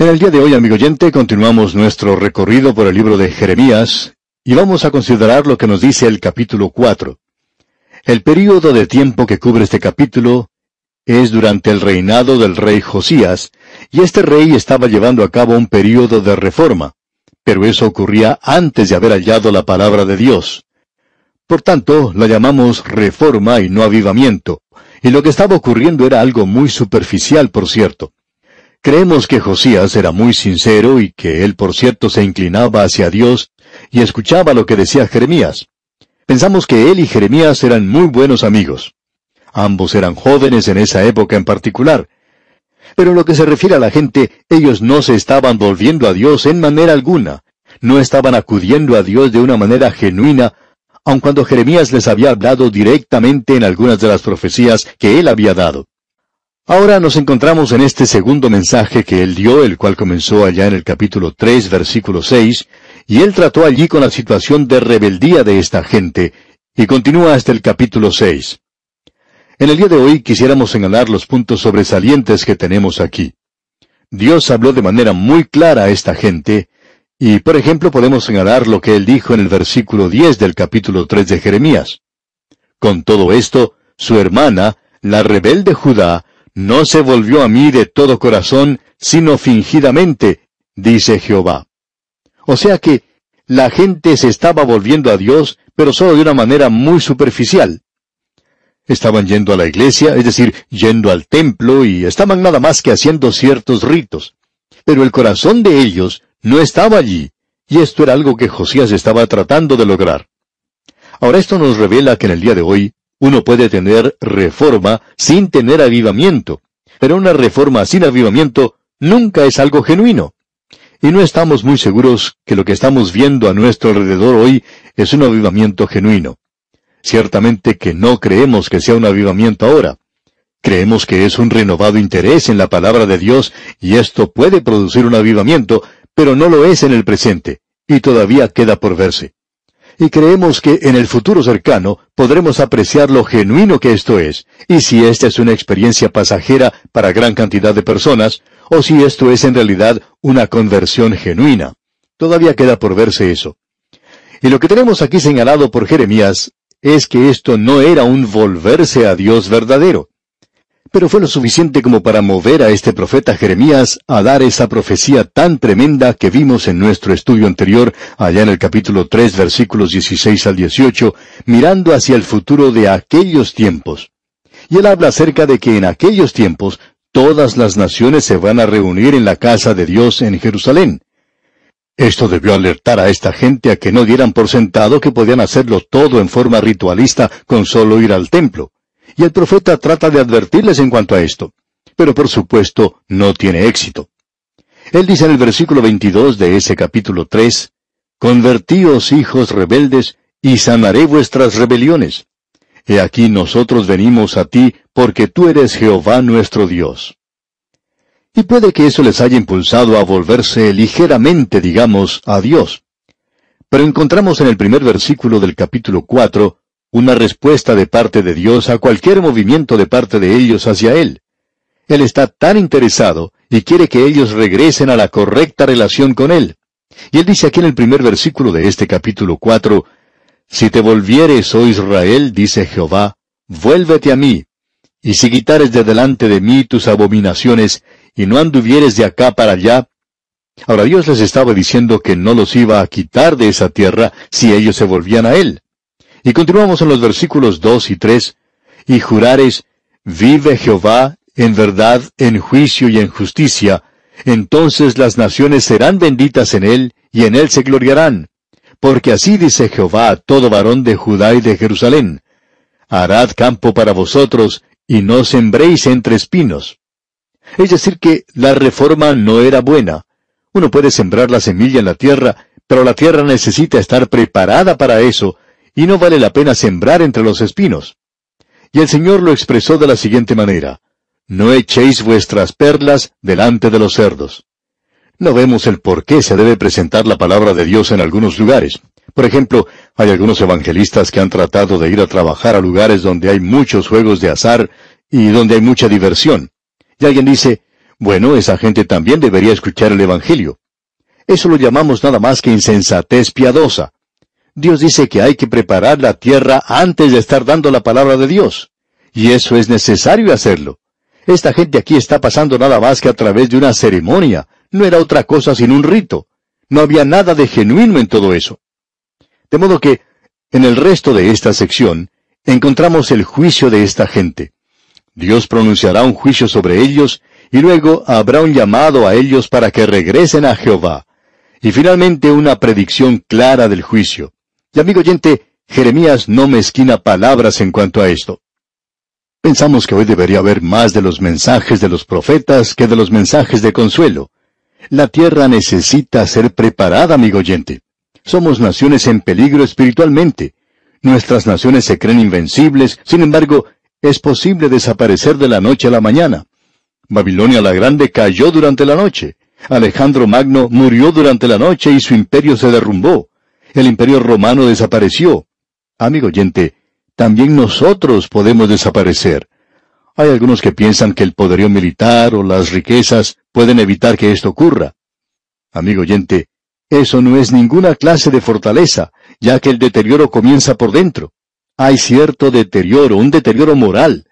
En el día de hoy, amigo oyente, continuamos nuestro recorrido por el libro de Jeremías y vamos a considerar lo que nos dice el capítulo 4. El período de tiempo que cubre este capítulo es durante el reinado del rey Josías, y este rey estaba llevando a cabo un período de reforma, pero eso ocurría antes de haber hallado la palabra de Dios. Por tanto, la llamamos reforma y no avivamiento, y lo que estaba ocurriendo era algo muy superficial, por cierto. Creemos que Josías era muy sincero y que él, por cierto, se inclinaba hacia Dios y escuchaba lo que decía Jeremías. Pensamos que él y Jeremías eran muy buenos amigos. Ambos eran jóvenes en esa época en particular. Pero en lo que se refiere a la gente, ellos no se estaban volviendo a Dios en manera alguna. No estaban acudiendo a Dios de una manera genuina, aun cuando Jeremías les había hablado directamente en algunas de las profecías que él había dado. Ahora nos encontramos en este segundo mensaje que él dio, el cual comenzó allá en el capítulo 3, versículo 6, y él trató allí con la situación de rebeldía de esta gente, y continúa hasta el capítulo 6. En el día de hoy quisiéramos señalar los puntos sobresalientes que tenemos aquí. Dios habló de manera muy clara a esta gente, y por ejemplo podemos señalar lo que él dijo en el versículo 10 del capítulo 3 de Jeremías. Con todo esto, su hermana, la rebelde Judá, no se volvió a mí de todo corazón, sino fingidamente, dice Jehová. O sea que la gente se estaba volviendo a Dios, pero solo de una manera muy superficial. Estaban yendo a la iglesia, es decir, yendo al templo, y estaban nada más que haciendo ciertos ritos. Pero el corazón de ellos no estaba allí, y esto era algo que Josías estaba tratando de lograr. Ahora esto nos revela que en el día de hoy uno puede tener reforma sin tener avivamiento, pero una reforma sin avivamiento nunca es algo genuino. Y no estamos muy seguros que lo que estamos viendo a nuestro alrededor hoy es un avivamiento genuino. Ciertamente que no creemos que sea un avivamiento ahora. Creemos que es un renovado interés en la palabra de Dios y esto puede producir un avivamiento, pero no lo es en el presente, y todavía queda por verse y creemos que en el futuro cercano podremos apreciar lo genuino que esto es, y si esta es una experiencia pasajera para gran cantidad de personas, o si esto es en realidad una conversión genuina. Todavía queda por verse eso. Y lo que tenemos aquí señalado por Jeremías es que esto no era un volverse a Dios verdadero pero fue lo suficiente como para mover a este profeta Jeremías a dar esa profecía tan tremenda que vimos en nuestro estudio anterior, allá en el capítulo 3, versículos 16 al 18, mirando hacia el futuro de aquellos tiempos. Y él habla acerca de que en aquellos tiempos todas las naciones se van a reunir en la casa de Dios en Jerusalén. Esto debió alertar a esta gente a que no dieran por sentado que podían hacerlo todo en forma ritualista con solo ir al templo. Y el profeta trata de advertirles en cuanto a esto. Pero por supuesto no tiene éxito. Él dice en el versículo 22 de ese capítulo 3, Convertíos hijos rebeldes, y sanaré vuestras rebeliones. He aquí nosotros venimos a ti, porque tú eres Jehová nuestro Dios. Y puede que eso les haya impulsado a volverse ligeramente, digamos, a Dios. Pero encontramos en el primer versículo del capítulo 4 una respuesta de parte de Dios a cualquier movimiento de parte de ellos hacia Él. Él está tan interesado y quiere que ellos regresen a la correcta relación con Él. Y Él dice aquí en el primer versículo de este capítulo 4, Si te volvieres, oh Israel, dice Jehová, vuélvete a mí, y si quitares de delante de mí tus abominaciones, y no anduvieres de acá para allá, Ahora Dios les estaba diciendo que no los iba a quitar de esa tierra si ellos se volvían a Él. Y continuamos en los versículos 2 y 3, y jurares, vive Jehová en verdad, en juicio y en justicia, entonces las naciones serán benditas en él, y en él se gloriarán. Porque así dice Jehová a todo varón de Judá y de Jerusalén, harad campo para vosotros, y no sembréis entre espinos. Es decir, que la reforma no era buena. Uno puede sembrar la semilla en la tierra, pero la tierra necesita estar preparada para eso, y no vale la pena sembrar entre los espinos. Y el Señor lo expresó de la siguiente manera, No echéis vuestras perlas delante de los cerdos. No vemos el por qué se debe presentar la palabra de Dios en algunos lugares. Por ejemplo, hay algunos evangelistas que han tratado de ir a trabajar a lugares donde hay muchos juegos de azar y donde hay mucha diversión. Y alguien dice, Bueno, esa gente también debería escuchar el Evangelio. Eso lo llamamos nada más que insensatez piadosa. Dios dice que hay que preparar la tierra antes de estar dando la palabra de Dios. Y eso es necesario hacerlo. Esta gente aquí está pasando nada más que a través de una ceremonia. No era otra cosa sino un rito. No había nada de genuino en todo eso. De modo que, en el resto de esta sección, encontramos el juicio de esta gente. Dios pronunciará un juicio sobre ellos y luego habrá un llamado a ellos para que regresen a Jehová. Y finalmente una predicción clara del juicio. Y amigo oyente, Jeremías no mezquina palabras en cuanto a esto. Pensamos que hoy debería haber más de los mensajes de los profetas que de los mensajes de consuelo. La tierra necesita ser preparada, amigo oyente. Somos naciones en peligro espiritualmente. Nuestras naciones se creen invencibles, sin embargo, es posible desaparecer de la noche a la mañana. Babilonia la Grande cayó durante la noche. Alejandro Magno murió durante la noche y su imperio se derrumbó. El imperio romano desapareció. Amigo oyente, también nosotros podemos desaparecer. Hay algunos que piensan que el poderío militar o las riquezas pueden evitar que esto ocurra. Amigo oyente, eso no es ninguna clase de fortaleza, ya que el deterioro comienza por dentro. Hay cierto deterioro, un deterioro moral.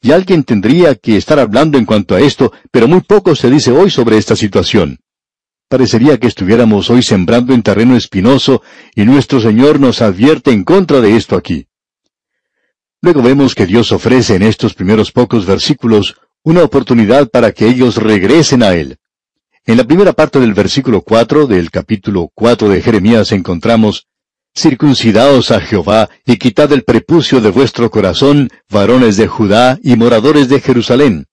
Y alguien tendría que estar hablando en cuanto a esto, pero muy poco se dice hoy sobre esta situación. Parecería que estuviéramos hoy sembrando en terreno espinoso y nuestro Señor nos advierte en contra de esto aquí. Luego vemos que Dios ofrece en estos primeros pocos versículos una oportunidad para que ellos regresen a Él. En la primera parte del versículo 4 del capítulo 4 de Jeremías encontramos, Circuncidaos a Jehová y quitad el prepucio de vuestro corazón, varones de Judá y moradores de Jerusalén.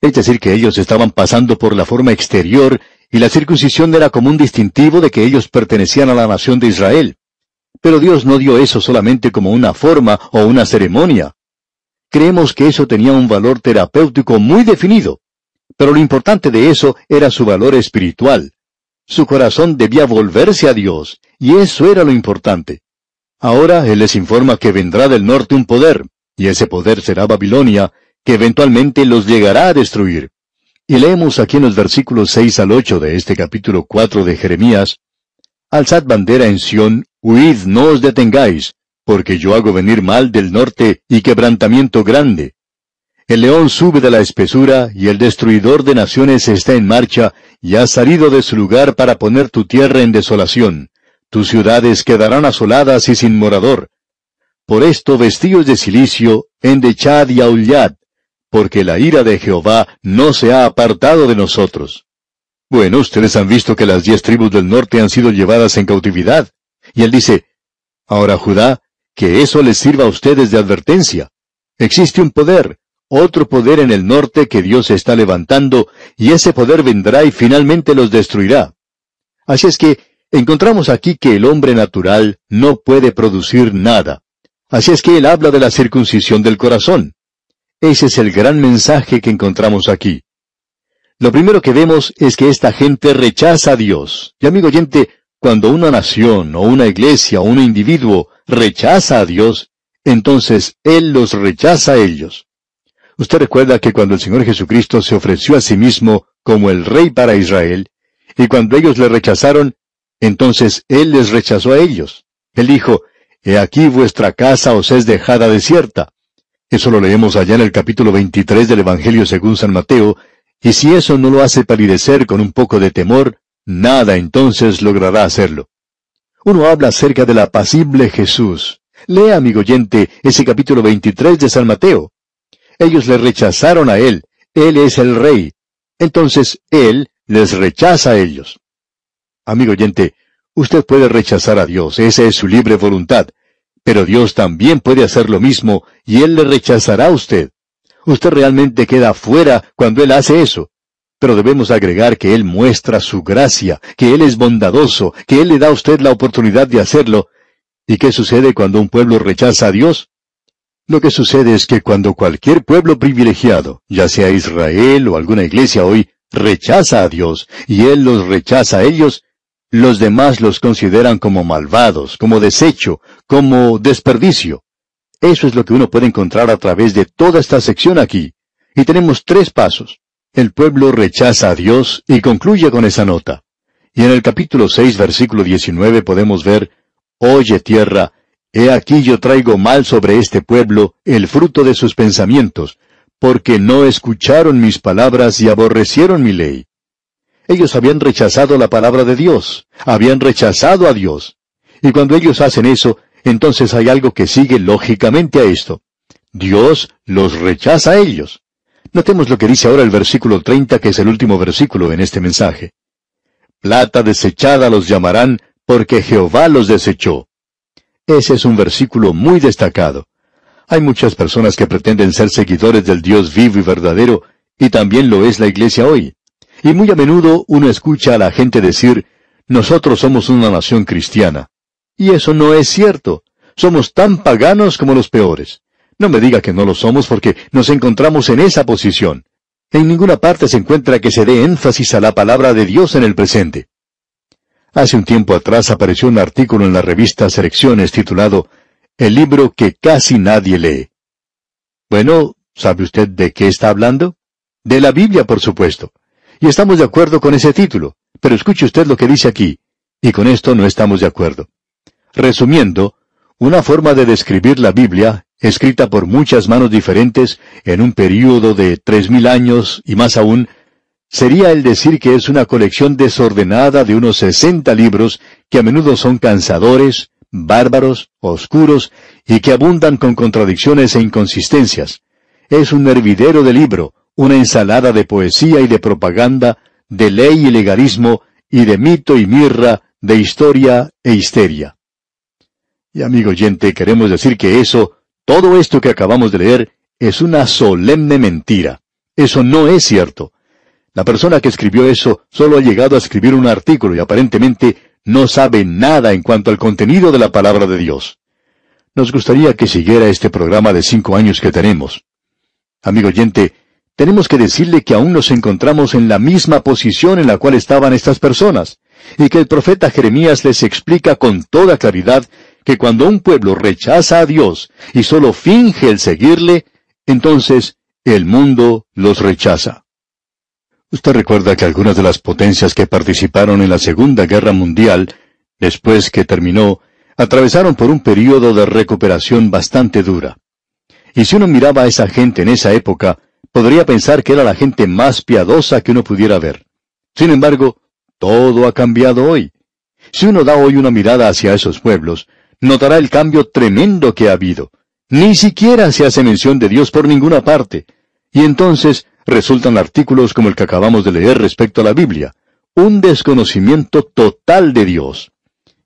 Es decir, que ellos estaban pasando por la forma exterior y la circuncisión era como un distintivo de que ellos pertenecían a la nación de Israel. Pero Dios no dio eso solamente como una forma o una ceremonia. Creemos que eso tenía un valor terapéutico muy definido. Pero lo importante de eso era su valor espiritual. Su corazón debía volverse a Dios, y eso era lo importante. Ahora Él les informa que vendrá del norte un poder, y ese poder será Babilonia, que eventualmente los llegará a destruir. Y leemos aquí en los versículos 6 al 8 de este capítulo 4 de Jeremías, Alzad bandera en Sión, huid, no os detengáis, porque yo hago venir mal del norte y quebrantamiento grande. El león sube de la espesura, y el destruidor de naciones está en marcha, y ha salido de su lugar para poner tu tierra en desolación. Tus ciudades quedarán asoladas y sin morador. Por esto vestíos de silicio, endechad y aullad, porque la ira de Jehová no se ha apartado de nosotros. Bueno, ustedes han visto que las diez tribus del norte han sido llevadas en cautividad. Y él dice, Ahora Judá, que eso les sirva a ustedes de advertencia. Existe un poder, otro poder en el norte que Dios está levantando, y ese poder vendrá y finalmente los destruirá. Así es que encontramos aquí que el hombre natural no puede producir nada. Así es que él habla de la circuncisión del corazón. Ese es el gran mensaje que encontramos aquí. Lo primero que vemos es que esta gente rechaza a Dios. Y amigo oyente, cuando una nación o una iglesia o un individuo rechaza a Dios, entonces Él los rechaza a ellos. Usted recuerda que cuando el Señor Jesucristo se ofreció a sí mismo como el Rey para Israel, y cuando ellos le rechazaron, entonces Él les rechazó a ellos. Él dijo, He aquí vuestra casa os es dejada desierta. Eso lo leemos allá en el capítulo 23 del Evangelio según San Mateo, y si eso no lo hace palidecer con un poco de temor, nada entonces logrará hacerlo. Uno habla acerca del apacible Jesús. Lea, amigo oyente, ese capítulo 23 de San Mateo. Ellos le rechazaron a Él. Él es el Rey. Entonces Él les rechaza a ellos. Amigo oyente, usted puede rechazar a Dios, esa es su libre voluntad, pero Dios también puede hacer lo mismo y Él le rechazará a usted. Usted realmente queda fuera cuando Él hace eso. Pero debemos agregar que Él muestra su gracia, que Él es bondadoso, que Él le da a usted la oportunidad de hacerlo. ¿Y qué sucede cuando un pueblo rechaza a Dios? Lo que sucede es que cuando cualquier pueblo privilegiado, ya sea Israel o alguna iglesia hoy, rechaza a Dios y Él los rechaza a ellos, los demás los consideran como malvados, como desecho, como desperdicio. Eso es lo que uno puede encontrar a través de toda esta sección aquí. Y tenemos tres pasos. El pueblo rechaza a Dios y concluye con esa nota. Y en el capítulo 6, versículo 19 podemos ver, Oye tierra, he aquí yo traigo mal sobre este pueblo el fruto de sus pensamientos, porque no escucharon mis palabras y aborrecieron mi ley. Ellos habían rechazado la palabra de Dios, habían rechazado a Dios. Y cuando ellos hacen eso, entonces hay algo que sigue lógicamente a esto. Dios los rechaza a ellos. Notemos lo que dice ahora el versículo 30, que es el último versículo en este mensaje. Plata desechada los llamarán, porque Jehová los desechó. Ese es un versículo muy destacado. Hay muchas personas que pretenden ser seguidores del Dios vivo y verdadero, y también lo es la iglesia hoy. Y muy a menudo uno escucha a la gente decir, nosotros somos una nación cristiana. Y eso no es cierto. Somos tan paganos como los peores. No me diga que no lo somos porque nos encontramos en esa posición. En ninguna parte se encuentra que se dé énfasis a la palabra de Dios en el presente. Hace un tiempo atrás apareció un artículo en la revista Selecciones titulado El libro que casi nadie lee. Bueno, ¿sabe usted de qué está hablando? De la Biblia, por supuesto. Y estamos de acuerdo con ese título. Pero escuche usted lo que dice aquí. Y con esto no estamos de acuerdo. Resumiendo, una forma de describir la Biblia escrita por muchas manos diferentes en un período de tres mil años y más aún, sería el decir que es una colección desordenada de unos sesenta libros que a menudo son cansadores, bárbaros, oscuros y que abundan con contradicciones e inconsistencias. Es un hervidero de libro, una ensalada de poesía y de propaganda, de ley y legalismo, y de mito y mirra, de historia e histeria. Y amigo oyente, queremos decir que eso todo esto que acabamos de leer es una solemne mentira. Eso no es cierto. La persona que escribió eso solo ha llegado a escribir un artículo y aparentemente no sabe nada en cuanto al contenido de la palabra de Dios. Nos gustaría que siguiera este programa de cinco años que tenemos. Amigo oyente, tenemos que decirle que aún nos encontramos en la misma posición en la cual estaban estas personas, y que el profeta Jeremías les explica con toda claridad que cuando un pueblo rechaza a Dios y solo finge el seguirle, entonces el mundo los rechaza. Usted recuerda que algunas de las potencias que participaron en la Segunda Guerra Mundial, después que terminó, atravesaron por un período de recuperación bastante dura. Y si uno miraba a esa gente en esa época, podría pensar que era la gente más piadosa que uno pudiera ver. Sin embargo, todo ha cambiado hoy. Si uno da hoy una mirada hacia esos pueblos, notará el cambio tremendo que ha habido. Ni siquiera se hace mención de Dios por ninguna parte. Y entonces resultan artículos como el que acabamos de leer respecto a la Biblia. Un desconocimiento total de Dios.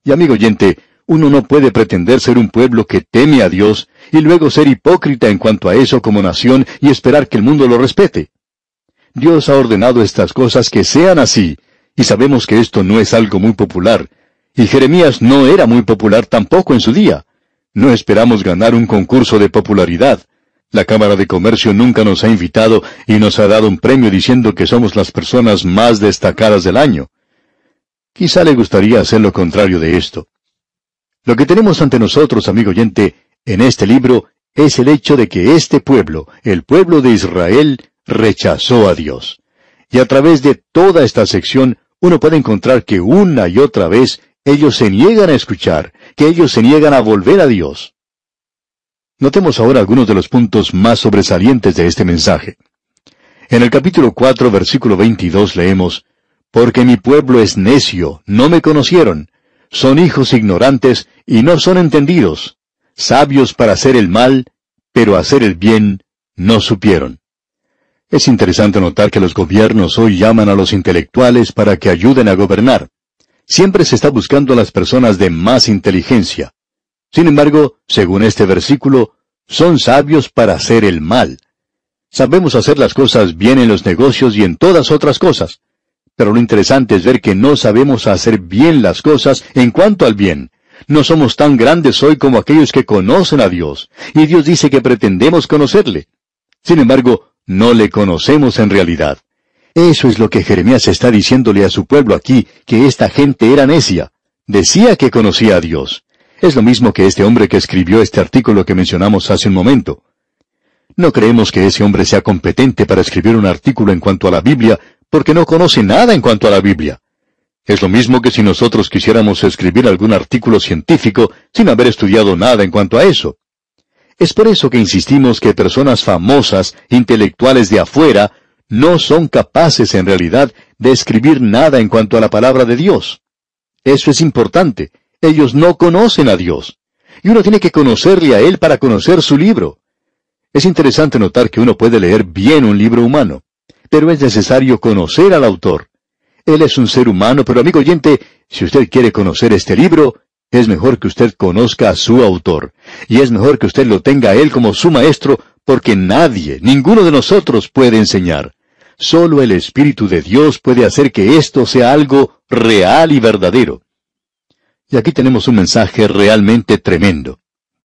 Y amigo oyente, uno no puede pretender ser un pueblo que teme a Dios y luego ser hipócrita en cuanto a eso como nación y esperar que el mundo lo respete. Dios ha ordenado estas cosas que sean así, y sabemos que esto no es algo muy popular, y Jeremías no era muy popular tampoco en su día. No esperamos ganar un concurso de popularidad. La Cámara de Comercio nunca nos ha invitado y nos ha dado un premio diciendo que somos las personas más destacadas del año. Quizá le gustaría hacer lo contrario de esto. Lo que tenemos ante nosotros, amigo oyente, en este libro es el hecho de que este pueblo, el pueblo de Israel, rechazó a Dios. Y a través de toda esta sección uno puede encontrar que una y otra vez ellos se niegan a escuchar, que ellos se niegan a volver a Dios. Notemos ahora algunos de los puntos más sobresalientes de este mensaje. En el capítulo 4, versículo 22 leemos, Porque mi pueblo es necio, no me conocieron, son hijos ignorantes y no son entendidos, sabios para hacer el mal, pero hacer el bien no supieron. Es interesante notar que los gobiernos hoy llaman a los intelectuales para que ayuden a gobernar. Siempre se está buscando a las personas de más inteligencia. Sin embargo, según este versículo, son sabios para hacer el mal. Sabemos hacer las cosas bien en los negocios y en todas otras cosas. Pero lo interesante es ver que no sabemos hacer bien las cosas en cuanto al bien. No somos tan grandes hoy como aquellos que conocen a Dios, y Dios dice que pretendemos conocerle. Sin embargo, no le conocemos en realidad. Eso es lo que Jeremías está diciéndole a su pueblo aquí, que esta gente era necia. Decía que conocía a Dios. Es lo mismo que este hombre que escribió este artículo que mencionamos hace un momento. No creemos que ese hombre sea competente para escribir un artículo en cuanto a la Biblia, porque no conoce nada en cuanto a la Biblia. Es lo mismo que si nosotros quisiéramos escribir algún artículo científico sin haber estudiado nada en cuanto a eso. Es por eso que insistimos que personas famosas, intelectuales de afuera, no son capaces en realidad de escribir nada en cuanto a la palabra de Dios. Eso es importante. Ellos no conocen a Dios. Y uno tiene que conocerle a Él para conocer su libro. Es interesante notar que uno puede leer bien un libro humano, pero es necesario conocer al autor. Él es un ser humano, pero amigo oyente, si usted quiere conocer este libro, es mejor que usted conozca a su autor, y es mejor que usted lo tenga a él como su maestro, porque nadie, ninguno de nosotros puede enseñar. Solo el Espíritu de Dios puede hacer que esto sea algo real y verdadero. Y aquí tenemos un mensaje realmente tremendo.